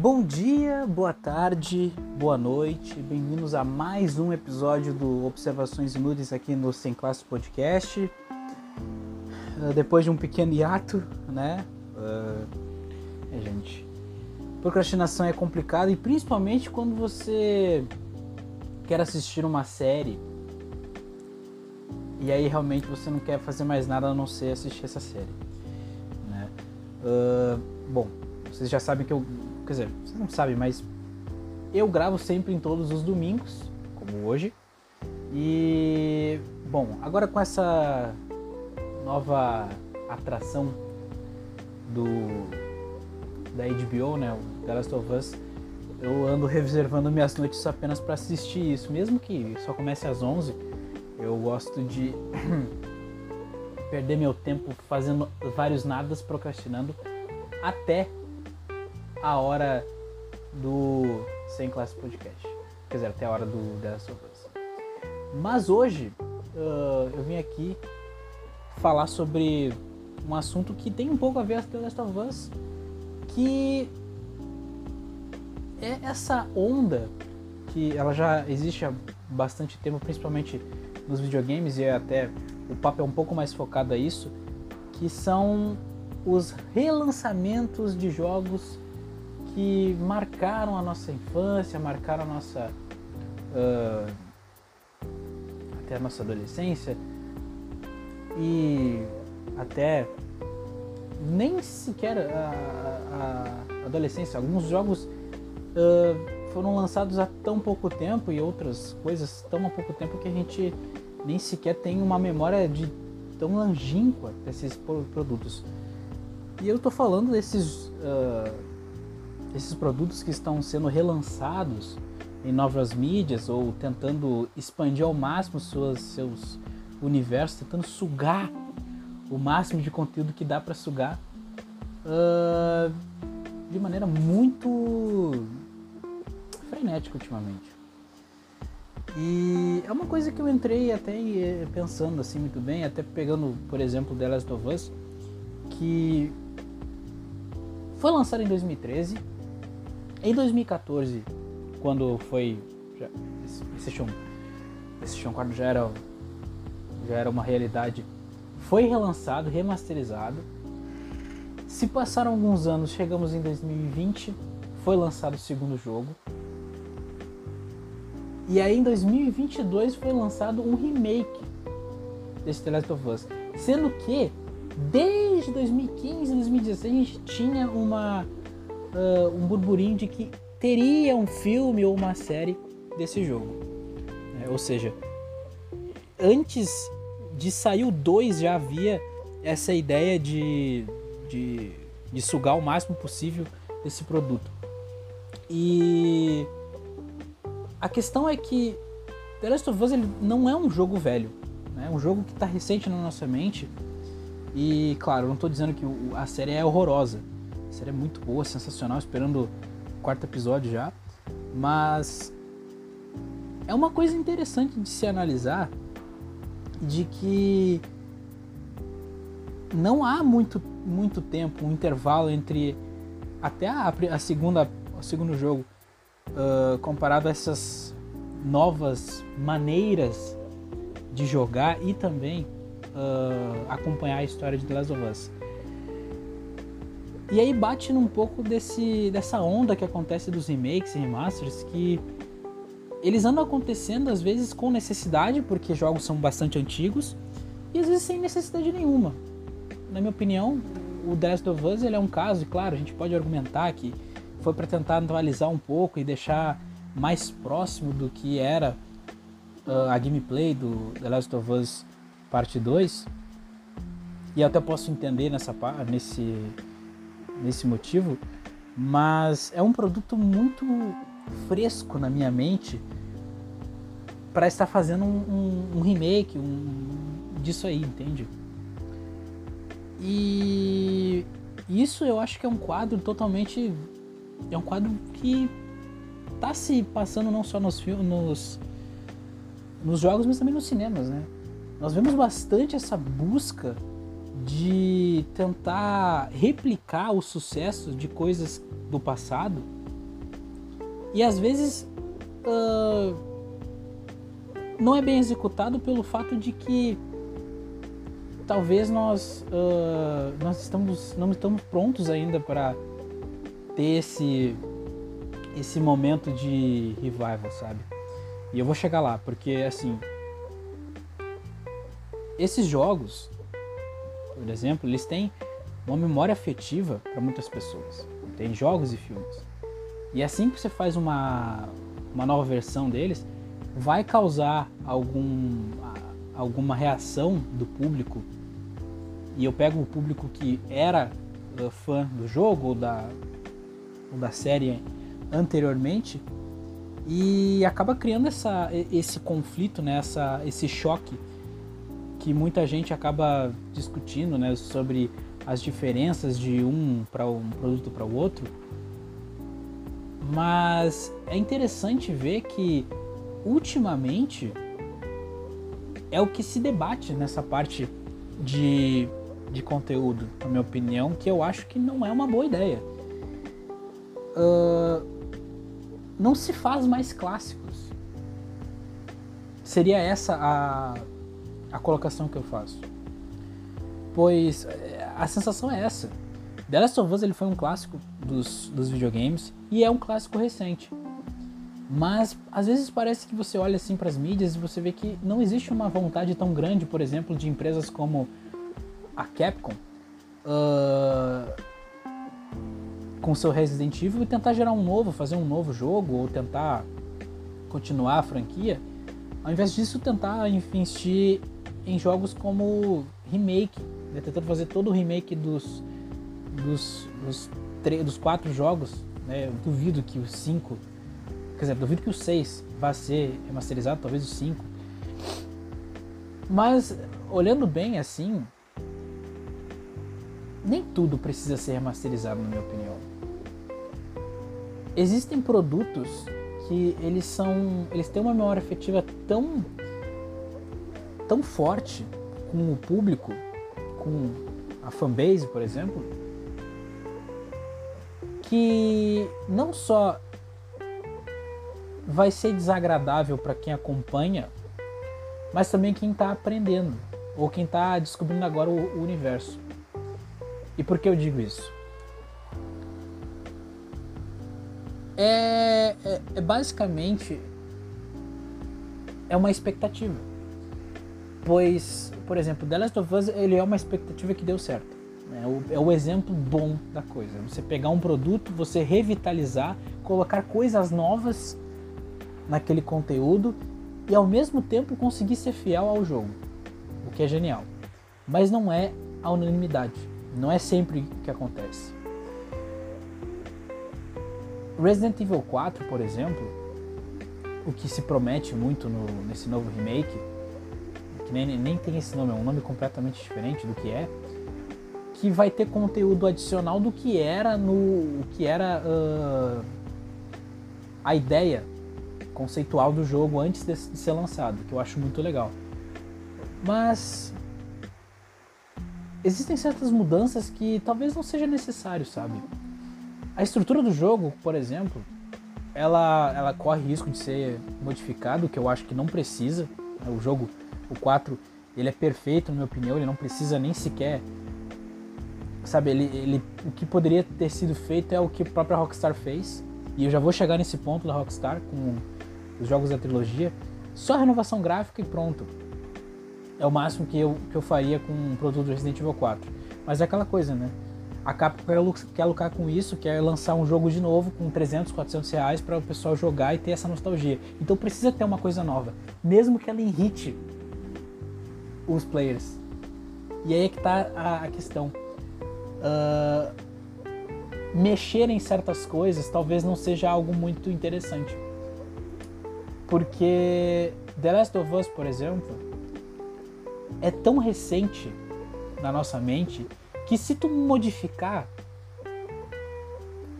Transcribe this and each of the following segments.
Bom dia, boa tarde, boa noite, bem-vindos a mais um episódio do Observações Inúteis aqui no Sem Classe Podcast. Uh, depois de um pequeno hiato, né? Uh, é, gente. Procrastinação é complicado e principalmente quando você quer assistir uma série e aí realmente você não quer fazer mais nada a não ser assistir essa série. Né? Uh, bom, vocês já sabem que eu Quer dizer, vocês não sabem, mas eu gravo sempre em todos os domingos, como hoje. E bom, agora com essa nova atração do da HBO, né, o The Last of Us, eu ando reservando minhas noites apenas para assistir isso, mesmo que só comece às 11. Eu gosto de perder meu tempo fazendo vários nadas, procrastinando até a hora do Sem Classe Podcast. Quer dizer, até a hora do of Us. Mas hoje uh, eu vim aqui falar sobre um assunto que tem um pouco a ver com The Last of Us, que é essa onda que ela já existe há bastante tempo, principalmente nos videogames, e até o papo é um pouco mais focado a isso, que são os relançamentos de jogos que marcaram a nossa infância, marcaram a nossa. Uh, até a nossa adolescência e até nem sequer a, a adolescência. Alguns jogos uh, foram lançados há tão pouco tempo e outras coisas tão há pouco tempo que a gente nem sequer tem uma memória de tão longínqua desses produtos. E eu estou falando desses uh, esses produtos que estão sendo relançados em novas mídias ou tentando expandir ao máximo suas, seus universos, tentando sugar o máximo de conteúdo que dá para sugar uh, de maneira muito frenética ultimamente. E é uma coisa que eu entrei até eh, pensando assim muito bem, até pegando, por exemplo, The Last of Us, que foi lançado em 2013 em 2014, quando foi. Já, esse chão 4 já era, já era uma realidade. Foi relançado, remasterizado. Se passaram alguns anos, chegamos em 2020, foi lançado o segundo jogo. E aí em 2022 foi lançado um remake desse The Last of Us. Sendo que desde 2015, 2016 a gente tinha uma uh, um burburinho de que teria um filme ou uma série desse jogo. É, ou seja, antes de sair o 2 já havia essa ideia de, de, de sugar o máximo possível desse produto. E a questão é que The Last of Us ele não é um jogo velho, né? é um jogo que está recente na nossa mente. E claro, não estou dizendo que a série é horrorosa, série é muito boa, sensacional, esperando o quarto episódio já. Mas é uma coisa interessante de se analisar de que não há muito, muito tempo, um intervalo entre até a, a segunda, o segundo jogo uh, comparado a essas novas maneiras de jogar e também uh, acompanhar a história de The Last of Us. E aí bate num pouco desse, dessa onda que acontece dos remakes e remasters, que eles andam acontecendo às vezes com necessidade, porque jogos são bastante antigos, e às vezes sem necessidade nenhuma. Na minha opinião, o The Last of Us ele é um caso, e claro, a gente pode argumentar que foi para tentar atualizar um pouco e deixar mais próximo do que era uh, a gameplay do The Last of Us Parte 2. E até posso entender nessa nesse nesse motivo, mas é um produto muito fresco na minha mente para estar fazendo um, um, um remake um, disso aí, entende? E isso eu acho que é um quadro totalmente. É um quadro que tá se passando não só nos filmes, nos, nos jogos, mas também nos cinemas, né? Nós vemos bastante essa busca de tentar replicar o sucesso de coisas do passado E às vezes uh, não é bem executado pelo fato de que talvez nós, uh, nós estamos, não estamos prontos ainda para ter esse, esse momento de revival, sabe? E eu vou chegar lá, porque assim, esses jogos, por exemplo, eles têm uma memória afetiva para muitas pessoas. Tem jogos e filmes. E assim que você faz uma, uma nova versão deles, vai causar algum, alguma reação do público. E eu pego o público que era uh, fã do jogo ou da, ou da série anteriormente e acaba criando essa, esse conflito, né, essa, esse choque que muita gente acaba discutindo né, sobre as diferenças de um para um produto para o outro. Mas é interessante ver que ultimamente é o que se debate nessa parte de, de conteúdo, na minha opinião, que eu acho que não é uma boa ideia. Uh, não se faz mais clássicos. Seria essa a, a colocação que eu faço. Pois é, a sensação é essa. The Last of Us ele foi um clássico dos, dos videogames e é um clássico recente. Mas às vezes parece que você olha assim para as mídias e você vê que não existe uma vontade tão grande, por exemplo, de empresas como a Capcom uh, com seu Resident Evil e tentar gerar um novo, fazer um novo jogo ou tentar continuar a franquia, ao invés disso tentar investir em jogos como remake, né? tentando fazer todo o remake dos dos, dos, dos quatro jogos, né? Eu duvido que os cinco Quer dizer, duvido que o 6 vá ser remasterizado, talvez o 5. Mas, olhando bem assim, nem tudo precisa ser remasterizado, na minha opinião. Existem produtos que eles são. Eles têm uma memória afetiva tão. Tão forte com o público, com a fanbase, por exemplo, que não só vai ser desagradável para quem acompanha, mas também quem está aprendendo ou quem está descobrindo agora o, universo. E por que eu digo isso? É, é, é, basicamente é uma expectativa. Pois, por exemplo, The Last of Us ele é uma expectativa que deu certo. É o, é o exemplo bom da coisa. Você pegar um produto, você revitalizar, colocar coisas novas naquele conteúdo e ao mesmo tempo conseguir ser fiel ao jogo, o que é genial. Mas não é a unanimidade, não é sempre que acontece. Resident Evil 4, por exemplo, o que se promete muito no, nesse novo remake, nem, nem tem esse nome, é um nome completamente diferente do que é, que vai ter conteúdo adicional do que era no o que era uh, a ideia conceitual do jogo antes de, ser lançado, que eu acho muito legal. Mas existem certas mudanças que talvez não seja necessário, sabe? A estrutura do jogo, por exemplo, ela, ela corre risco de ser modificado, que eu acho que não precisa. O jogo, o 4, ele é perfeito, na minha opinião, ele não precisa nem sequer. Sabe, ele, ele, o que poderia ter sido feito é o que a própria Rockstar fez. E eu já vou chegar nesse ponto da Rockstar com os jogos da trilogia, só renovação gráfica e pronto. É o máximo que eu, que eu faria com um produto do Resident Evil 4. Mas é aquela coisa, né? A Capcom quer, lucrar com isso, quer lançar um jogo de novo com 300, 400 reais para o pessoal jogar e ter essa nostalgia. Então precisa ter uma coisa nova, mesmo que ela irrite os players. E aí é que tá a, a questão. Uh, mexer em certas coisas talvez não seja algo muito interessante. Porque The Last of Us, por exemplo, é tão recente na nossa mente que se tu modificar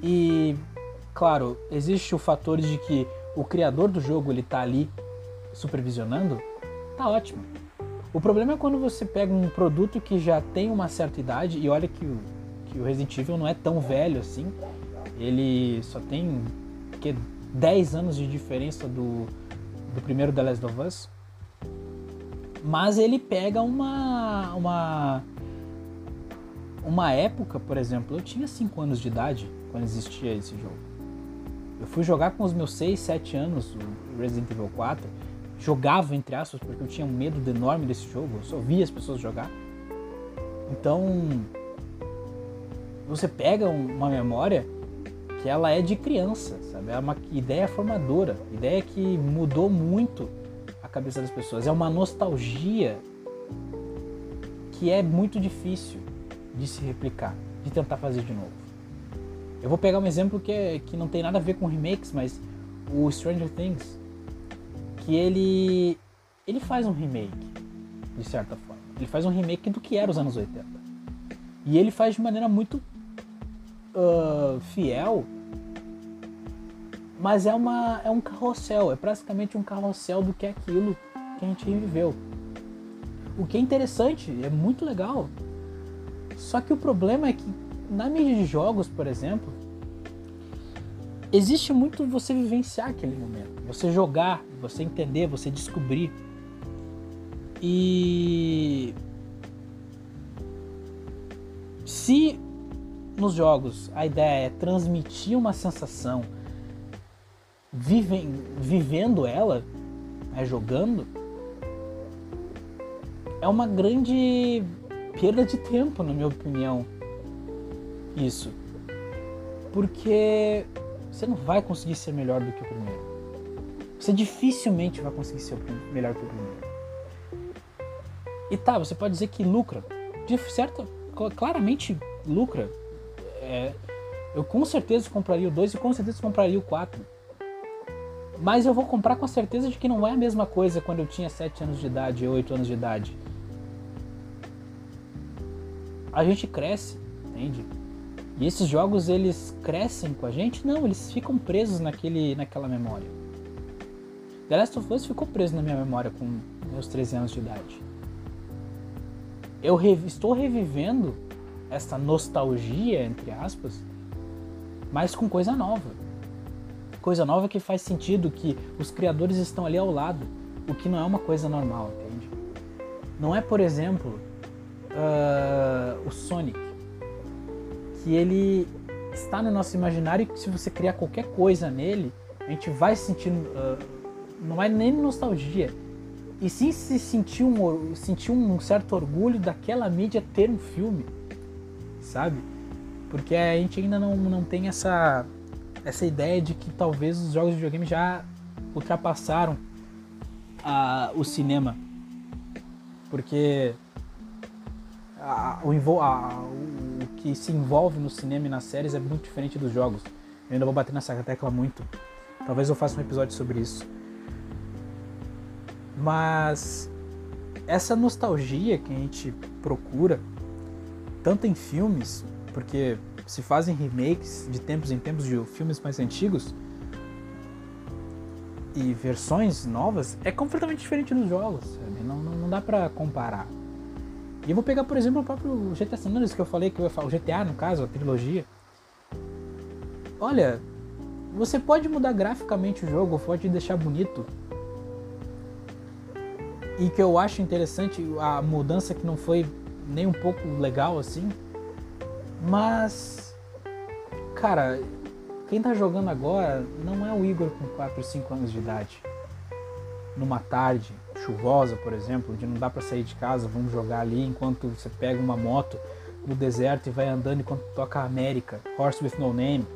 e claro, existe o fator de que o criador do jogo ele tá ali supervisionando, tá ótimo. O problema é quando você pega um produto que já tem uma certa idade e olha que o, que o Resident Evil não é tão velho assim. Ele só tem que 10 anos de diferença do, do primeiro The Last of Us. Mas ele pega uma, uma, uma época, por exemplo, eu tinha 5 anos de idade quando existia esse jogo. Eu fui jogar com os meus 6, 7 anos o Resident Evil 4. Jogava, entre aspas, porque eu tinha um medo enorme desse jogo. Eu só via as pessoas jogar. Então, você pega uma memória que ela é de criança, sabe? É uma ideia formadora, ideia que mudou muito a cabeça das pessoas. É uma nostalgia que é muito difícil de se replicar, de tentar fazer de novo. Eu vou pegar um exemplo que, é, que não tem nada a ver com remakes, mas o Stranger Things, que ele ele faz um remake, de certa forma. Ele faz um remake do que era os anos 80. E ele faz de maneira muito uh, fiel, mas é, uma, é um carrossel, é praticamente um carrossel do que é aquilo que a gente viveu. O que é interessante, é muito legal. Só que o problema é que na mídia de jogos, por exemplo, existe muito você vivenciar aquele momento, você jogar, você entender, você descobrir. E se nos jogos a ideia é transmitir uma sensação vivem, vivendo ela, né, jogando, é uma grande perda de tempo, na minha opinião. Isso. Porque você não vai conseguir ser melhor do que o primeiro. Você dificilmente vai conseguir ser melhor que o primeiro. E tá, você pode dizer que lucra. De certo, claramente lucra. É, eu com certeza compraria o 2 e com certeza compraria o 4. Mas eu vou comprar com a certeza de que não é a mesma coisa quando eu tinha 7 anos de idade ou 8 anos de idade. A gente cresce, entende? E esses jogos eles crescem com a gente? Não, eles ficam presos naquele, naquela memória. The Last of Us ficou preso na minha memória com meus 13 anos de idade. Eu re estou revivendo essa nostalgia, entre aspas, mas com coisa nova. Coisa nova que faz sentido, que os criadores estão ali ao lado, o que não é uma coisa normal, entende? Não é, por exemplo, uh, o Sonic, que ele está no nosso imaginário e que se você criar qualquer coisa nele, a gente vai sentir, uh, não é nem nostalgia, e sim se sentir um, sentir um certo orgulho daquela mídia ter um filme sabe? Porque a gente ainda não, não tem essa, essa ideia de que talvez os jogos de videogame já ultrapassaram a, o cinema. Porque a, o, a, que se envolve no cinema e nas séries é muito diferente dos jogos. Eu ainda vou bater nessa tecla muito. Talvez eu faça um episódio sobre isso. Mas essa nostalgia que a gente procura tanto em filmes, porque se fazem remakes de tempos em tempos de filmes mais antigos e versões novas, é completamente diferente dos jogos, sabe? Não, não, não dá pra comparar. E eu vou pegar, por exemplo, o próprio GTA San Andreas que eu falei que eu o GTA no caso, a trilogia. Olha, você pode mudar graficamente o jogo, pode deixar bonito. E que eu acho interessante a mudança que não foi nem um pouco legal assim. Mas, cara, quem tá jogando agora não é o Igor com 4, 5 anos de idade. Numa tarde chuvosa, por exemplo, de não dá para sair de casa, vamos jogar ali enquanto você pega uma moto no deserto e vai andando enquanto toca América, Horse with No Name.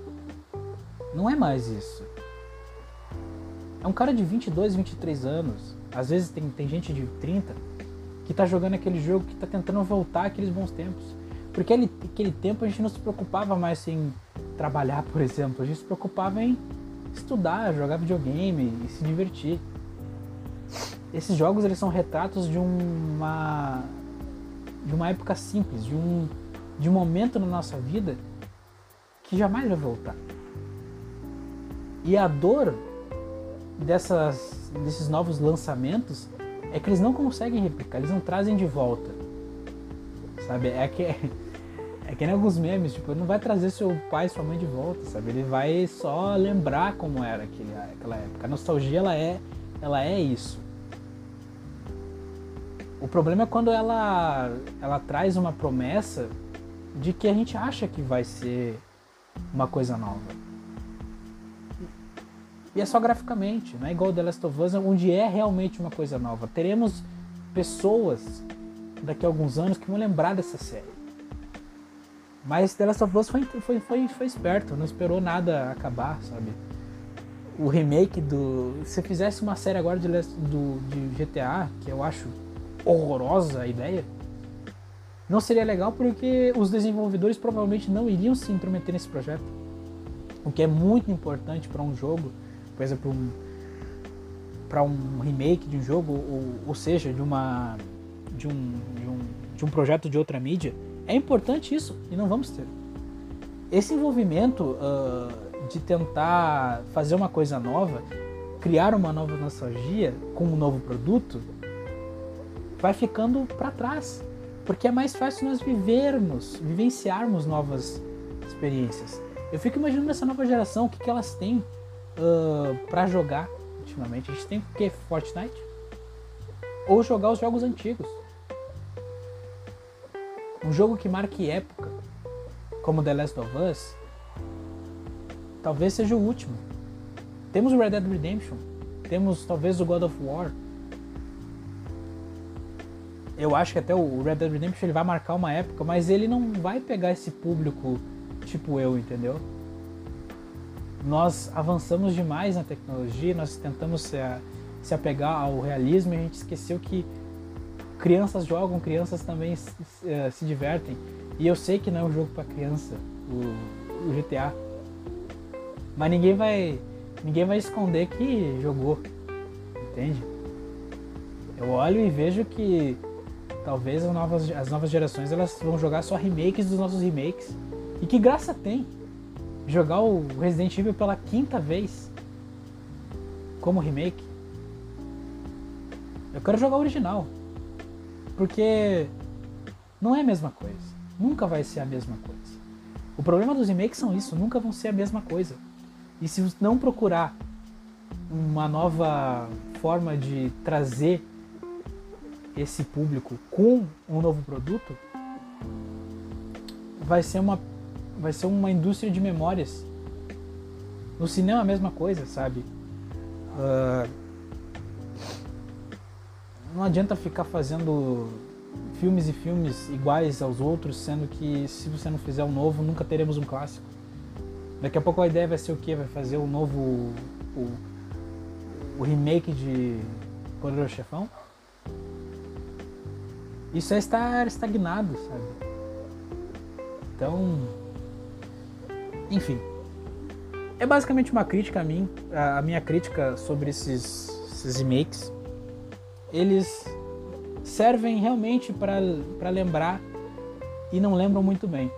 Não é mais isso. É um cara de 22, 23 anos. Às vezes tem, tem gente de 30 que está jogando aquele jogo, que está tentando voltar aqueles bons tempos. Porque ele, aquele tempo a gente não se preocupava mais em trabalhar, por exemplo, a gente se preocupava em estudar, jogar videogame e se divertir. Esses jogos eles são retratos de uma de uma época simples, de um de um momento na nossa vida que jamais vai voltar. E a dor dessas, desses novos lançamentos é que eles não conseguem replicar, eles não trazem de volta. Sabe? É que é, que nem alguns memes, tipo, não vai trazer seu pai e sua mãe de volta, sabe? Ele vai só lembrar como era aquele, aquela época. A nostalgia, ela é, ela é isso. O problema é quando ela, ela traz uma promessa de que a gente acha que vai ser uma coisa nova. E é só graficamente, não é igual The Last of Us, onde é realmente uma coisa nova. Teremos pessoas daqui a alguns anos que vão lembrar dessa série. Mas The Last of Us foi, foi, foi, foi esperto, não esperou nada acabar, sabe? O remake do. Se fizesse uma série agora de, do, de GTA, que eu acho horrorosa a ideia, não seria legal porque os desenvolvedores provavelmente não iriam se intrometer nesse projeto. O que é muito importante para um jogo, por exemplo, um, para um remake de um jogo, ou, ou seja, de, uma, de, um, de, um, de um projeto de outra mídia, é importante isso e não vamos ter. Esse envolvimento uh, de tentar fazer uma coisa nova, criar uma nova nostalgia com um novo produto, vai ficando para trás. Porque é mais fácil nós vivermos, vivenciarmos novas experiências. Eu fico imaginando essa nova geração, o que, que elas têm uh, para jogar ultimamente. A gente tem o que? Fortnite? Ou jogar os jogos antigos. Um jogo que marque época, como The Last of Us, talvez seja o último. Temos o Red Dead Redemption, temos talvez o God of War. Eu acho que até o Red Dead Redemption ele vai marcar uma época, mas ele não vai pegar esse público tipo eu, entendeu? Nós avançamos demais na tecnologia, nós tentamos se, se apegar ao realismo e a gente esqueceu que crianças jogam, crianças também se, se divertem. E eu sei que não é um jogo para criança, o, o, GTA. Mas ninguém vai, ninguém vai esconder que jogou, entende? Eu olho e vejo que talvez as novas, as novas gerações elas vão jogar só remakes dos nossos remakes. E que graça tem jogar o Resident Evil pela quinta vez como remake. Eu quero jogar o original. Porque não é a mesma coisa. Nunca vai ser a mesma coisa. O problema dos remakes são isso, nunca vão ser a mesma coisa. E se não procurar uma nova forma de trazer esse público com um novo produto, vai ser uma vai ser uma indústria de memórias. No cinema a mesma coisa, sabe? Uh, não adianta ficar fazendo filmes e filmes iguais aos outros, sendo que se você não fizer um novo, nunca teremos um clássico. Daqui a pouco a ideia vai ser o quê? Vai fazer o um novo. O, o, remake de Poderoso Chefão? Isso é estar estagnado, sabe? Então. Enfim. É basicamente uma crítica a mim, a minha crítica sobre esses, esses remakes eles servem realmente para lembrar e não lembram muito bem.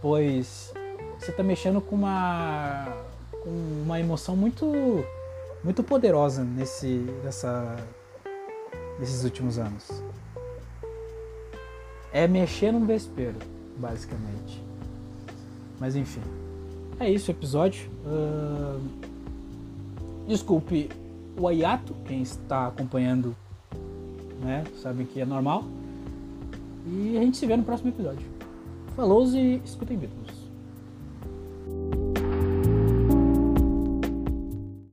Pois você está mexendo com uma, com uma emoção muito, muito poderosa nesse, nessa, nesses últimos anos. É mexer num vespeiro, basicamente. Mas enfim, é isso o episódio. Uh, desculpe o Ayato, quem está acompanhando, né, sabe que é normal. E a gente se vê no próximo episódio. Falou e escutem Beatles.